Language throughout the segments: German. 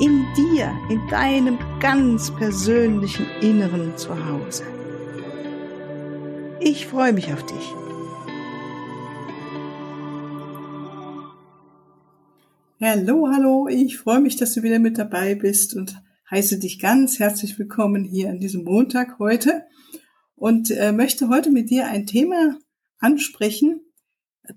in dir, in deinem ganz persönlichen Inneren zu Hause. Ich freue mich auf dich. Hallo, hallo, ich freue mich, dass du wieder mit dabei bist und heiße dich ganz herzlich willkommen hier an diesem Montag heute und äh, möchte heute mit dir ein Thema ansprechen,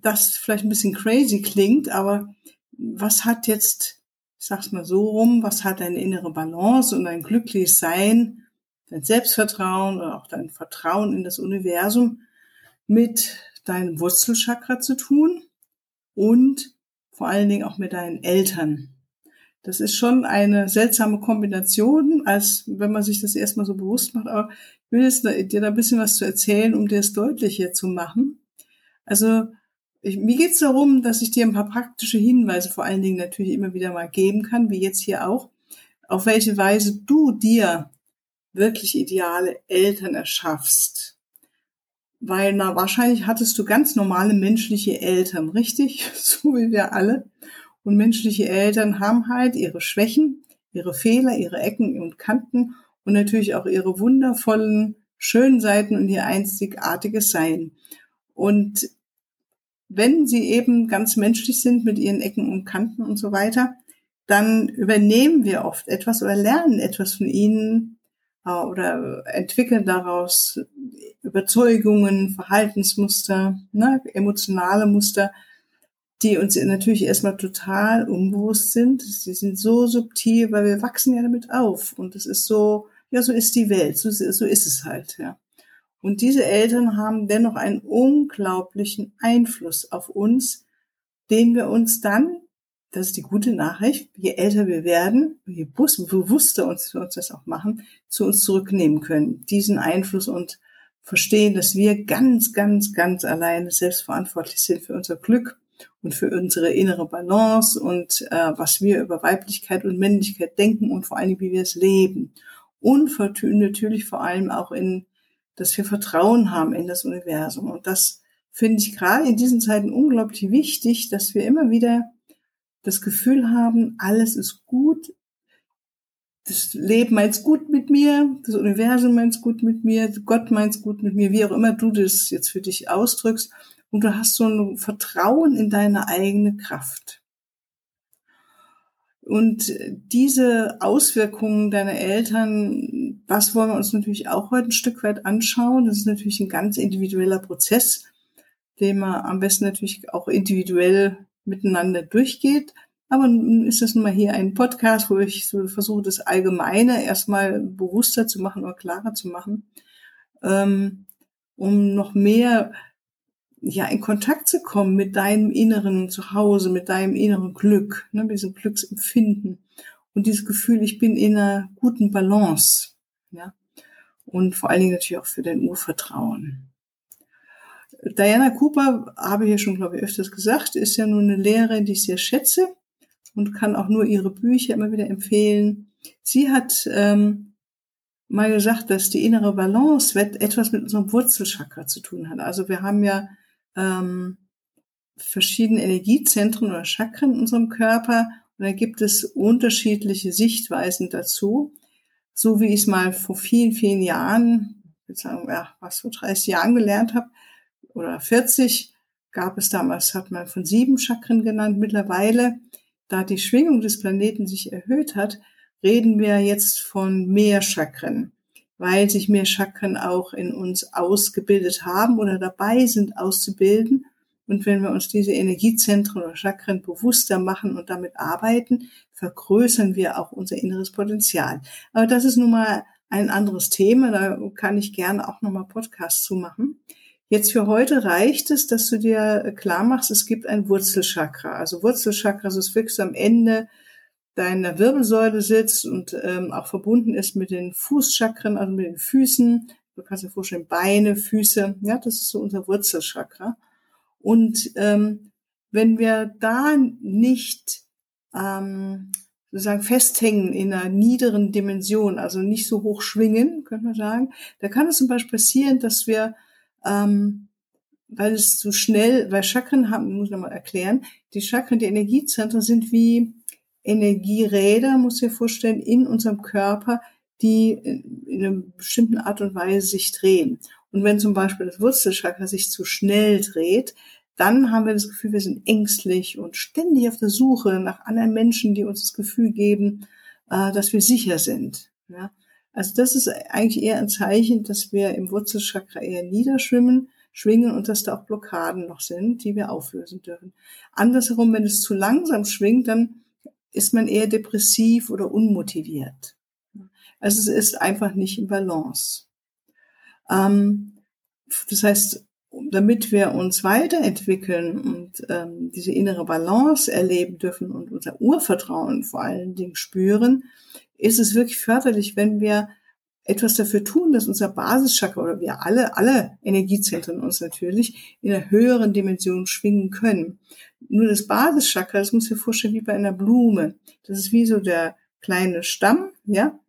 das vielleicht ein bisschen crazy klingt, aber was hat jetzt ich sag's mal so rum, was hat deine innere Balance und dein glückliches Sein, dein Selbstvertrauen oder auch dein Vertrauen in das Universum mit deinem Wurzelchakra zu tun und vor allen Dingen auch mit deinen Eltern. Das ist schon eine seltsame Kombination, als wenn man sich das erstmal so bewusst macht. Aber ich will jetzt dir da ein bisschen was zu erzählen, um dir es deutlicher zu machen. Also ich, mir geht es darum, dass ich dir ein paar praktische Hinweise vor allen Dingen natürlich immer wieder mal geben kann, wie jetzt hier auch, auf welche Weise du dir wirklich ideale Eltern erschaffst. Weil na wahrscheinlich hattest du ganz normale menschliche Eltern, richtig? So wie wir alle. Und menschliche Eltern haben halt ihre Schwächen, ihre Fehler, ihre Ecken und Kanten und natürlich auch ihre wundervollen, schönen Seiten und ihr einzigartiges Sein. Und wenn sie eben ganz menschlich sind mit ihren Ecken und Kanten und so weiter, dann übernehmen wir oft etwas oder lernen etwas von ihnen äh, oder entwickeln daraus Überzeugungen, Verhaltensmuster, ne, emotionale Muster, die uns natürlich erstmal total unbewusst sind. Sie sind so subtil, weil wir wachsen ja damit auf. Und es ist so, ja, so ist die Welt, so, so ist es halt, ja. Und diese Eltern haben dennoch einen unglaublichen Einfluss auf uns, den wir uns dann, das ist die gute Nachricht, je älter wir werden, je bewusster uns wir uns das auch machen, zu uns zurücknehmen können. Diesen Einfluss und verstehen, dass wir ganz, ganz, ganz alleine selbstverantwortlich sind für unser Glück und für unsere innere Balance und äh, was wir über Weiblichkeit und Männlichkeit denken und vor allem, wie wir es leben. Und natürlich vor allem auch in dass wir Vertrauen haben in das Universum. Und das finde ich gerade in diesen Zeiten unglaublich wichtig, dass wir immer wieder das Gefühl haben, alles ist gut, das Leben meint gut mit mir, das Universum meint gut mit mir, Gott meint gut mit mir, wie auch immer du das jetzt für dich ausdrückst. Und du hast so ein Vertrauen in deine eigene Kraft. Und diese Auswirkungen deiner Eltern, das wollen wir uns natürlich auch heute ein Stück weit anschauen. Das ist natürlich ein ganz individueller Prozess, den man am besten natürlich auch individuell miteinander durchgeht. Aber nun ist das nun mal hier ein Podcast, wo ich so versuche, das Allgemeine erstmal bewusster zu machen oder klarer zu machen, ähm, um noch mehr ja, in Kontakt zu kommen mit deinem inneren Zuhause, mit deinem inneren Glück, ne, mit diesem Glücksempfinden und dieses Gefühl, ich bin in einer guten Balance, ja, und vor allen Dingen natürlich auch für dein Urvertrauen. Diana Cooper, habe ich ja schon, glaube ich, öfters gesagt, ist ja nun eine Lehrerin, die ich sehr schätze und kann auch nur ihre Bücher immer wieder empfehlen. Sie hat ähm, mal gesagt, dass die innere Balance etwas mit unserem Wurzelchakra zu tun hat. Also wir haben ja ähm, verschiedene Energiezentren oder Chakren in unserem Körper und da gibt es unterschiedliche Sichtweisen dazu. So wie ich es mal vor vielen, vielen Jahren, ich sagen, ja, was vor 30 Jahren gelernt habe, oder 40, gab es damals, hat man von sieben Chakren genannt. Mittlerweile, da die Schwingung des Planeten sich erhöht hat, reden wir jetzt von mehr Chakren weil sich mehr Chakren auch in uns ausgebildet haben oder dabei sind auszubilden. Und wenn wir uns diese Energiezentren oder Chakren bewusster machen und damit arbeiten, vergrößern wir auch unser inneres Potenzial. Aber das ist nun mal ein anderes Thema, da kann ich gerne auch nochmal Podcasts zu machen. Jetzt für heute reicht es, dass du dir klar machst, es gibt ein Wurzelchakra. Also Wurzelchakra, das ist wirklich am Ende deiner Wirbelsäule sitzt und ähm, auch verbunden ist mit den Fußchakren, also mit den Füßen. Du kannst dir vorstellen, Beine, Füße, ja, das ist so unser Wurzelchakra. Und ähm, wenn wir da nicht ähm, sozusagen festhängen in einer niederen Dimension, also nicht so hoch schwingen, könnte man sagen, da kann es zum Beispiel passieren, dass wir, ähm, weil es zu schnell, weil Chakren haben, muss ich nochmal erklären, die Chakren, die Energiezentren sind wie Energieräder, muss ich dir vorstellen, in unserem Körper, die in einer bestimmten Art und Weise sich drehen. Und wenn zum Beispiel das Wurzelchakra sich zu schnell dreht, dann haben wir das Gefühl, wir sind ängstlich und ständig auf der Suche nach anderen Menschen, die uns das Gefühl geben, äh, dass wir sicher sind. Also das ist eigentlich eher ein Zeichen, dass wir im Wurzelchakra eher niederschwimmen, schwingen und dass da auch Blockaden noch sind, die wir auflösen dürfen. Andersherum, wenn es zu langsam schwingt, dann ist man eher depressiv oder unmotiviert. Also es ist einfach nicht im Balance. Ähm, das heißt, damit wir uns weiterentwickeln und ähm, diese innere Balance erleben dürfen und unser Urvertrauen vor allen Dingen spüren, ist es wirklich förderlich, wenn wir etwas dafür tun, dass unser Basischakra oder wir alle, alle Energiezentren uns natürlich in einer höheren Dimension schwingen können. Nur das Basischakra, das muss ich mir vorstellen wie bei einer Blume. Das ist wie so der kleine Stamm, ja.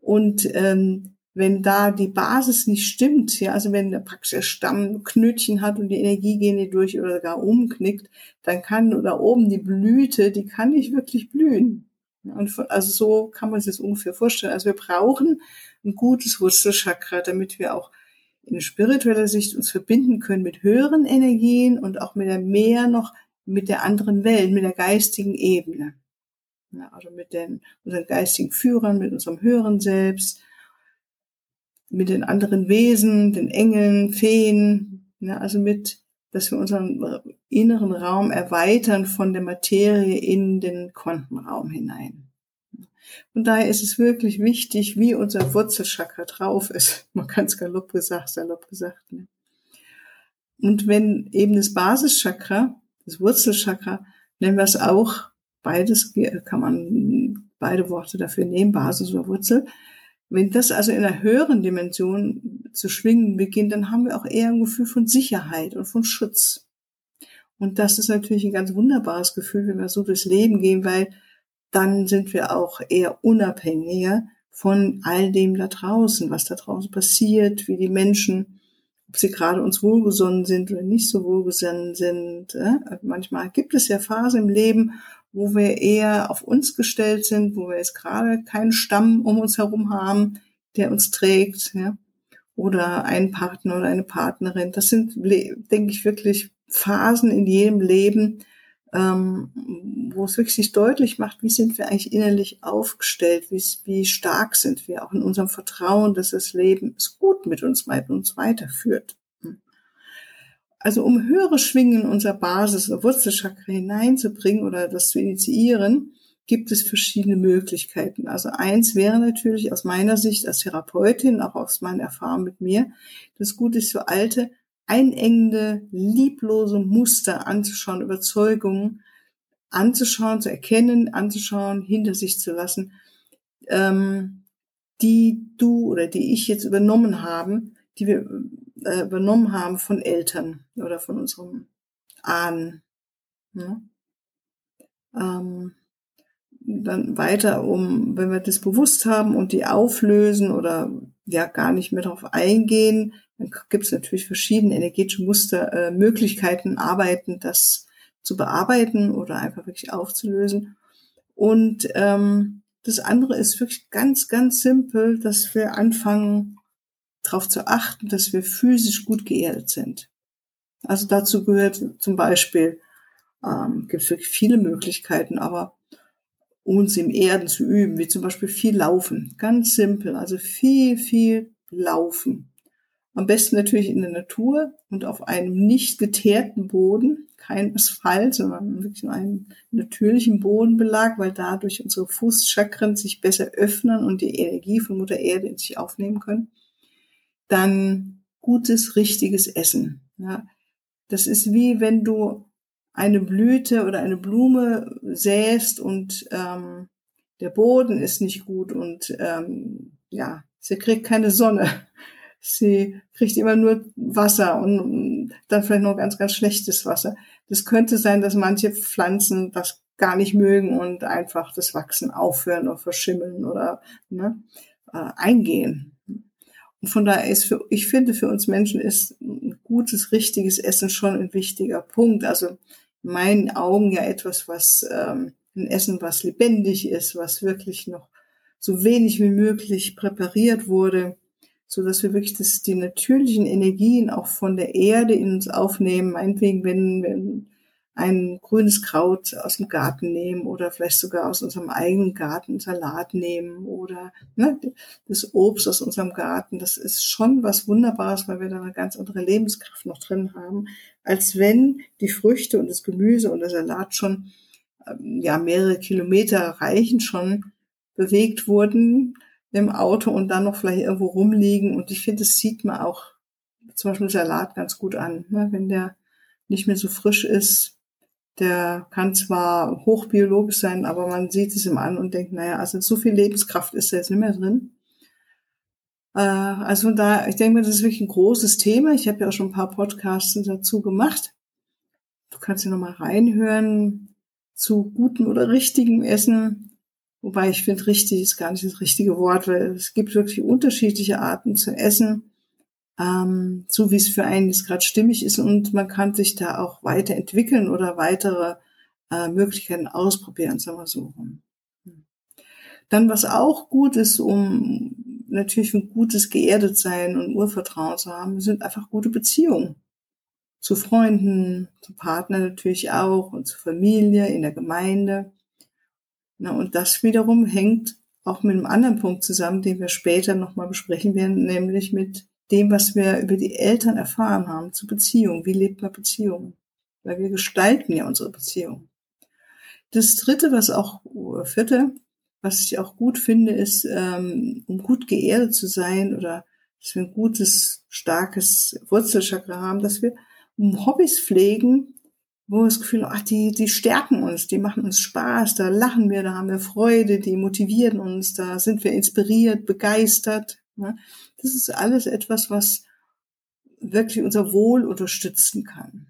Und ähm, wenn da die Basis nicht stimmt, ja, also wenn der praktisch der Stamm Knötchen hat und die Energie gehen nicht durch oder gar umknickt, dann kann da oben die Blüte, die kann nicht wirklich blühen. Und also so kann man sich das ungefähr vorstellen. Also wir brauchen ein gutes Wurzelchakra, damit wir auch in spiritueller Sicht uns verbinden können mit höheren Energien und auch mit der mehr noch mit der anderen Welt, mit der geistigen Ebene. Ja, also mit den, unseren geistigen Führern, mit unserem höheren Selbst, mit den anderen Wesen, den Engeln, Feen, ja, also mit, dass wir unseren inneren Raum erweitern von der Materie in den Quantenraum hinein. Und daher ist es wirklich wichtig, wie unser Wurzelchakra drauf ist. Man kann es galopp gesagt, salopp gesagt. Ne? Und wenn eben das Basischakra, das Wurzelchakra, nennen wir es auch, beides kann man beide Worte dafür nehmen, Basis oder Wurzel, wenn das also in einer höheren Dimension zu schwingen beginnt, dann haben wir auch eher ein Gefühl von Sicherheit und von Schutz. Und das ist natürlich ein ganz wunderbares Gefühl, wenn wir so durchs Leben gehen, weil dann sind wir auch eher unabhängiger von all dem da draußen, was da draußen passiert, wie die Menschen, ob sie gerade uns wohlgesonnen sind oder nicht so wohlgesonnen sind. Manchmal gibt es ja Phasen im Leben, wo wir eher auf uns gestellt sind, wo wir jetzt gerade keinen Stamm um uns herum haben, der uns trägt, ja, oder einen Partner oder eine Partnerin. Das sind, denke ich, wirklich Phasen in jedem Leben, ähm, wo es wirklich sich deutlich macht, wie sind wir eigentlich innerlich aufgestellt, wie, stark sind wir auch in unserem Vertrauen, dass das Leben es gut mit uns, mit uns weiterführt. Also um höhere Schwingen in unser Basis- oder Wurzelchakra hineinzubringen oder das zu initiieren, gibt es verschiedene Möglichkeiten. Also eins wäre natürlich aus meiner Sicht als Therapeutin, auch aus meiner Erfahrung mit mir, das Gute ist so alte, einengende, lieblose Muster anzuschauen, Überzeugungen anzuschauen, zu erkennen, anzuschauen, hinter sich zu lassen, ähm, die du oder die ich jetzt übernommen haben, die wir äh, übernommen haben von Eltern oder von unserem Ahnen. Ne? Ähm, dann weiter, um, wenn wir das bewusst haben und die auflösen oder ja gar nicht mehr darauf eingehen, dann gibt es natürlich verschiedene energetische Muster, äh, Möglichkeiten, Arbeiten, das zu bearbeiten oder einfach wirklich aufzulösen. Und ähm, das andere ist wirklich ganz, ganz simpel, dass wir anfangen, darauf zu achten, dass wir physisch gut geerdet sind. Also dazu gehört zum Beispiel, ähm, gibt viele Möglichkeiten, aber uns im Erden zu üben, wie zum Beispiel viel Laufen, ganz simpel, also viel, viel Laufen. Am besten natürlich in der Natur und auf einem nicht geteerten Boden, kein Asphalt, sondern wirklich einen natürlichen Bodenbelag, weil dadurch unsere Fußchakren sich besser öffnen und die Energie von Mutter Erde in sich aufnehmen können dann gutes, richtiges Essen. Ja. Das ist wie wenn du eine Blüte oder eine Blume säst und ähm, der Boden ist nicht gut und ähm, ja, sie kriegt keine Sonne. Sie kriegt immer nur Wasser und dann vielleicht noch ganz, ganz schlechtes Wasser. Das könnte sein, dass manche Pflanzen das gar nicht mögen und einfach das Wachsen aufhören oder verschimmeln oder ne, äh, eingehen. Und von daher ist für, ich finde, für uns Menschen ist ein gutes, richtiges Essen schon ein wichtiger Punkt. Also in meinen Augen ja etwas, was ähm, ein Essen, was lebendig ist, was wirklich noch so wenig wie möglich präpariert wurde, so dass wir wirklich das, die natürlichen Energien auch von der Erde in uns aufnehmen. Meinetwegen, wenn wir ein grünes Kraut aus dem Garten nehmen oder vielleicht sogar aus unserem eigenen Garten Salat nehmen oder ne, das Obst aus unserem Garten. Das ist schon was Wunderbares, weil wir da eine ganz andere Lebenskraft noch drin haben, als wenn die Früchte und das Gemüse und der Salat schon ähm, ja mehrere Kilometer reichen schon bewegt wurden im Auto und dann noch vielleicht irgendwo rumliegen. Und ich finde, das sieht man auch zum Beispiel Salat ganz gut an. Ne? Wenn der nicht mehr so frisch ist, der kann zwar hochbiologisch sein, aber man sieht es ihm an und denkt, naja, also so viel Lebenskraft ist da jetzt nicht mehr drin. Äh, also da, ich denke mir, das ist wirklich ein großes Thema. Ich habe ja auch schon ein paar Podcasts dazu gemacht. Du kannst ja nochmal reinhören zu gutem oder richtigem Essen. Wobei ich finde, richtig ist gar nicht das richtige Wort, weil es gibt wirklich unterschiedliche Arten zu essen ähm, so wie es für einen jetzt gerade stimmig ist und man kann sich da auch weiterentwickeln oder weitere äh, Möglichkeiten ausprobieren, sagen wir so. Dann, was auch gut ist, um natürlich ein gutes Geerdetsein und Urvertrauen zu haben, sind einfach gute Beziehungen. Zu Freunden, zu Partnern natürlich auch und zu Familie, in der Gemeinde. Na, und das wiederum hängt auch mit einem anderen Punkt zusammen, den wir später nochmal besprechen werden, nämlich mit dem, was wir über die Eltern erfahren haben, zu Beziehungen. Wie lebt man Beziehungen? Weil wir gestalten ja unsere Beziehungen. Das dritte, was auch, oder vierte, was ich auch gut finde, ist, ähm, um gut geerdet zu sein oder dass wir ein gutes, starkes Wurzelchakra haben, dass wir Hobbys pflegen, wo wir das Gefühl, ach, die, die stärken uns, die machen uns Spaß, da lachen wir, da haben wir Freude, die motivieren uns, da sind wir inspiriert, begeistert. Ne? Das ist alles etwas, was wirklich unser Wohl unterstützen kann.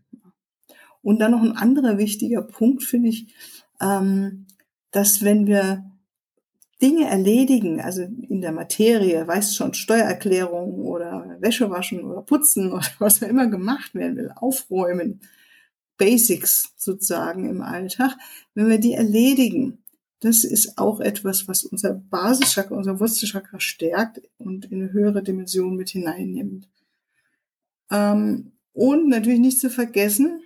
Und dann noch ein anderer wichtiger Punkt finde ich, ähm, dass wenn wir Dinge erledigen, also in der Materie, weißt schon, Steuererklärung oder Wäsche waschen oder putzen oder was auch immer gemacht werden will, aufräumen, Basics sozusagen im Alltag, wenn wir die erledigen, das ist auch etwas, was unser Basischakra, unser Wurzelchakra stärkt und in eine höhere Dimension mit hineinnimmt. Ähm, und natürlich nicht zu vergessen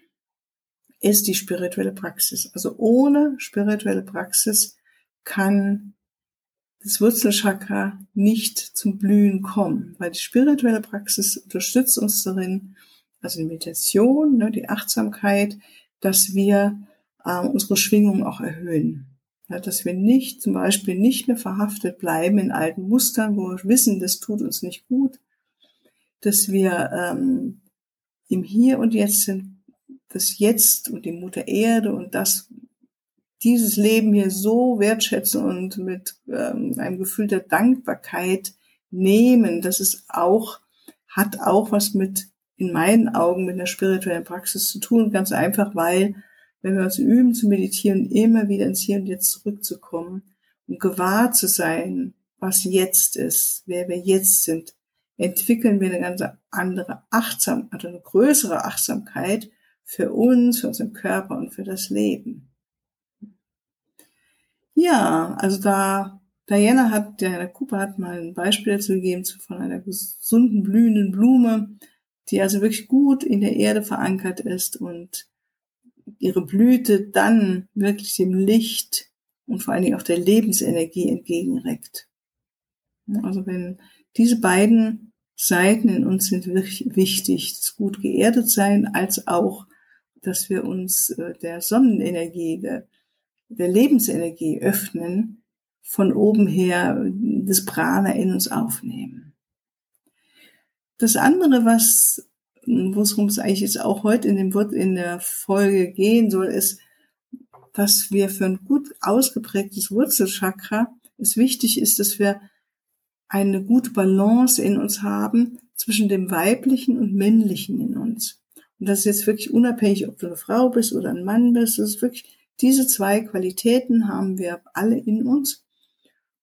ist die spirituelle Praxis. Also ohne spirituelle Praxis kann das Wurzelchakra nicht zum Blühen kommen, weil die spirituelle Praxis unterstützt uns darin, also die Meditation, ne, die Achtsamkeit, dass wir äh, unsere Schwingung auch erhöhen. Ja, dass wir nicht, zum Beispiel nicht mehr verhaftet bleiben in alten Mustern, wo wir wissen, das tut uns nicht gut, dass wir ähm, im Hier und Jetzt sind, das Jetzt und die Mutter Erde und das, dieses Leben hier so wertschätzen und mit ähm, einem Gefühl der Dankbarkeit nehmen, das ist auch, hat auch was mit, in meinen Augen, mit der spirituellen Praxis zu tun, ganz einfach, weil wenn wir uns üben zu meditieren, immer wieder ins Hier und Jetzt zurückzukommen und gewahr zu sein, was jetzt ist, wer wir jetzt sind, entwickeln wir eine ganz andere Achtsam, also eine größere Achtsamkeit für uns, für unseren Körper und für das Leben. Ja, also da Diana hat, Diana Cooper hat mal ein Beispiel dazu gegeben von einer gesunden blühenden Blume, die also wirklich gut in der Erde verankert ist und ihre Blüte dann wirklich dem Licht und vor allen Dingen auch der Lebensenergie entgegenreckt. Also wenn diese beiden Seiten in uns sind wirklich wichtig, das gut geerdet sein, als auch, dass wir uns äh, der Sonnenenergie, der, der Lebensenergie öffnen, von oben her das Prana in uns aufnehmen. Das andere, was worum es eigentlich jetzt auch heute in, dem, in der Folge gehen soll, ist, dass wir für ein gut ausgeprägtes Wurzelchakra es wichtig ist, dass wir eine gute Balance in uns haben zwischen dem weiblichen und männlichen in uns. Und das ist jetzt wirklich unabhängig, ob du eine Frau bist oder ein Mann bist. Das ist wirklich, diese zwei Qualitäten haben wir alle in uns.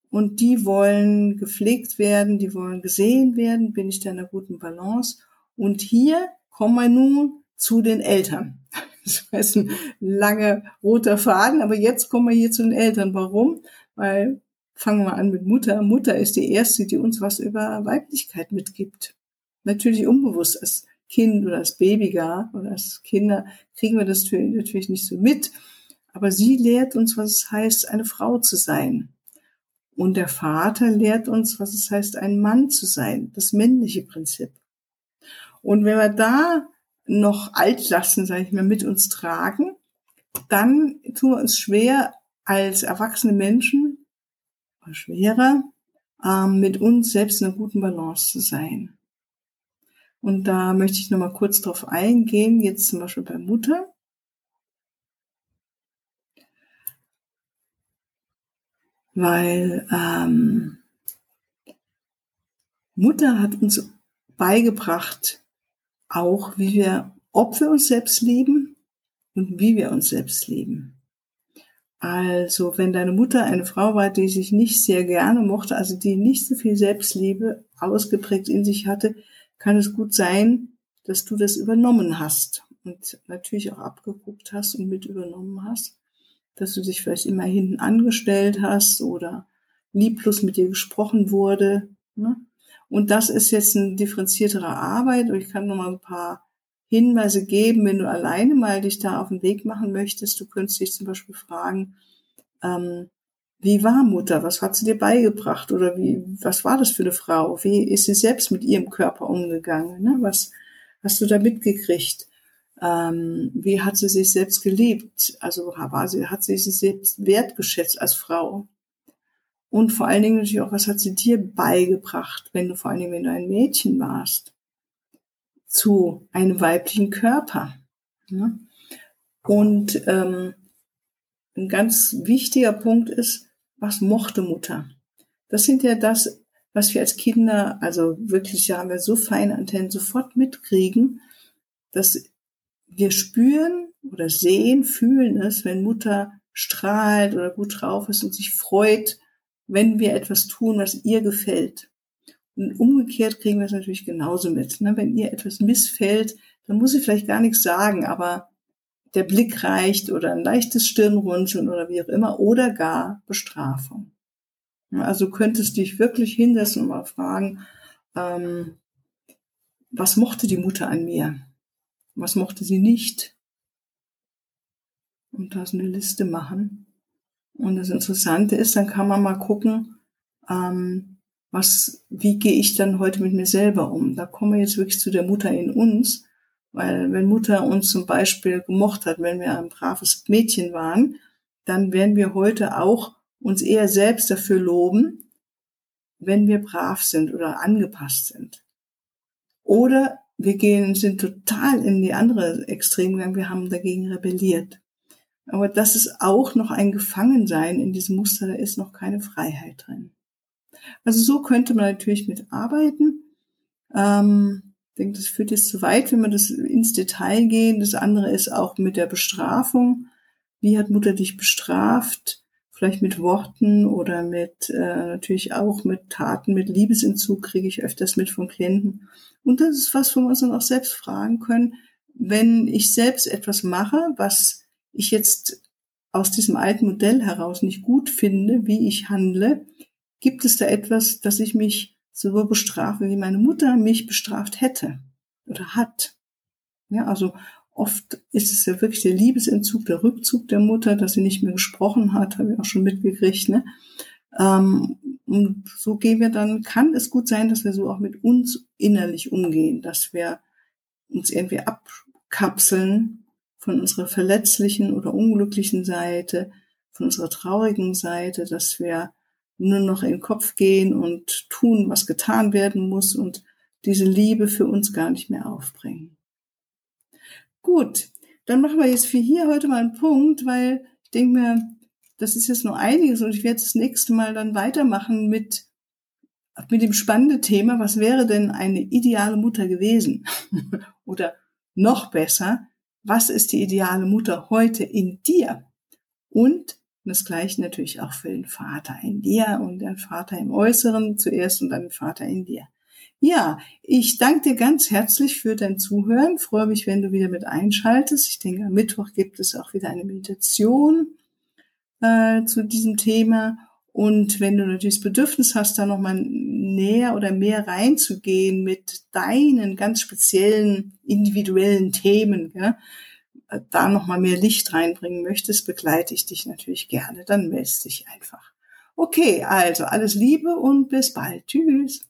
Und die wollen gepflegt werden, die wollen gesehen werden, bin ich da in einer guten Balance. Und hier kommen wir nun zu den Eltern. Das ist ein langer roter Faden, aber jetzt kommen wir hier zu den Eltern. Warum? Weil, fangen wir an mit Mutter. Mutter ist die erste, die uns was über Weiblichkeit mitgibt. Natürlich unbewusst als Kind oder als Baby gar oder als Kinder kriegen wir das natürlich nicht so mit. Aber sie lehrt uns, was es heißt, eine Frau zu sein. Und der Vater lehrt uns, was es heißt, ein Mann zu sein, das männliche Prinzip. Und wenn wir da noch Altlasten, sage ich mal, mit uns tragen, dann tun wir uns schwer als erwachsene Menschen, schwerer, ähm, mit uns selbst in einer guten Balance zu sein. Und da möchte ich nochmal kurz drauf eingehen, jetzt zum Beispiel bei Mutter. Weil ähm, Mutter hat uns beigebracht, auch wie wir, ob wir uns selbst lieben und wie wir uns selbst lieben. Also, wenn deine Mutter eine Frau war, die sich nicht sehr gerne mochte, also die nicht so viel Selbstliebe ausgeprägt in sich hatte, kann es gut sein, dass du das übernommen hast und natürlich auch abgeguckt hast und mit übernommen hast, dass du dich vielleicht immer hinten angestellt hast oder lieblos mit dir gesprochen wurde. Ne? Und das ist jetzt eine differenziertere Arbeit und ich kann noch mal ein paar Hinweise geben, wenn du alleine mal dich da auf den Weg machen möchtest. Du könntest dich zum Beispiel fragen, ähm, wie war Mutter? Was hat sie dir beigebracht? Oder wie, was war das für eine Frau? Wie ist sie selbst mit ihrem Körper umgegangen? Ne? Was hast du da mitgekriegt? Ähm, wie hat sie sich selbst geliebt? Also war sie, hat sie sich selbst wertgeschätzt als Frau? Und vor allen Dingen natürlich auch, was hat sie dir beigebracht, wenn du vor allen Dingen, wenn du ein Mädchen warst, zu einem weiblichen Körper? Ne? Und ähm, ein ganz wichtiger Punkt ist, was mochte Mutter? Das sind ja das, was wir als Kinder, also wirklich, ja, haben wir so feine Antennen sofort mitkriegen, dass wir spüren oder sehen, fühlen es, wenn Mutter strahlt oder gut drauf ist und sich freut, wenn wir etwas tun, was ihr gefällt. Und umgekehrt kriegen wir es natürlich genauso mit. Ne? Wenn ihr etwas missfällt, dann muss sie vielleicht gar nichts sagen, aber der Blick reicht oder ein leichtes Stirnrunzeln oder wie auch immer oder gar Bestrafung. Also könntest dich wirklich hinsetzen und mal fragen, ähm, was mochte die Mutter an mir? Was mochte sie nicht? Und da so eine Liste machen. Und das Interessante ist, dann kann man mal gucken, ähm, was, wie gehe ich dann heute mit mir selber um? Da kommen wir jetzt wirklich zu der Mutter in uns weil wenn Mutter uns zum Beispiel gemocht hat, wenn wir ein braves Mädchen waren, dann werden wir heute auch uns eher selbst dafür loben, wenn wir brav sind oder angepasst sind. Oder wir gehen, sind total in die andere Extrem gegangen, wir haben dagegen rebelliert. Aber das ist auch noch ein Gefangensein in diesem Muster, da ist noch keine Freiheit drin. Also so könnte man natürlich mitarbeiten. Ähm, ich denke, das führt jetzt zu weit, wenn wir das ins Detail gehen. Das andere ist auch mit der Bestrafung. Wie hat Mutter dich bestraft? Vielleicht mit Worten oder mit äh, natürlich auch mit Taten, mit Liebesentzug kriege ich öfters mit von Klienten. Und das ist was, wo wir uns dann auch selbst fragen können, wenn ich selbst etwas mache, was ich jetzt aus diesem alten Modell heraus nicht gut finde, wie ich handle, gibt es da etwas, dass ich mich so bestrafe, wie meine Mutter mich bestraft hätte oder hat. Ja, also oft ist es ja wirklich der Liebesentzug, der Rückzug der Mutter, dass sie nicht mehr gesprochen hat, habe ich auch schon mitgekriegt. Ne? Ähm, und so gehen wir dann, kann es gut sein, dass wir so auch mit uns innerlich umgehen, dass wir uns irgendwie abkapseln von unserer verletzlichen oder unglücklichen Seite, von unserer traurigen Seite, dass wir nur noch in den Kopf gehen und tun, was getan werden muss und diese Liebe für uns gar nicht mehr aufbringen. Gut, dann machen wir jetzt für hier heute mal einen Punkt, weil ich denke mir, das ist jetzt nur einiges und ich werde das nächste Mal dann weitermachen mit, mit dem spannenden Thema, was wäre denn eine ideale Mutter gewesen? Oder noch besser, was ist die ideale Mutter heute in dir? Und das gleiche natürlich auch für den Vater in dir und den Vater im Äußeren zuerst und dann den Vater in dir. Ja, ich danke dir ganz herzlich für dein Zuhören. Freue mich, wenn du wieder mit einschaltest. Ich denke, am Mittwoch gibt es auch wieder eine Meditation äh, zu diesem Thema. Und wenn du natürlich das Bedürfnis hast, da nochmal näher oder mehr reinzugehen mit deinen ganz speziellen individuellen Themen, ja, da nochmal mehr Licht reinbringen möchtest, begleite ich dich natürlich gerne. Dann meldest dich einfach. Okay, also alles Liebe und bis bald. Tschüss.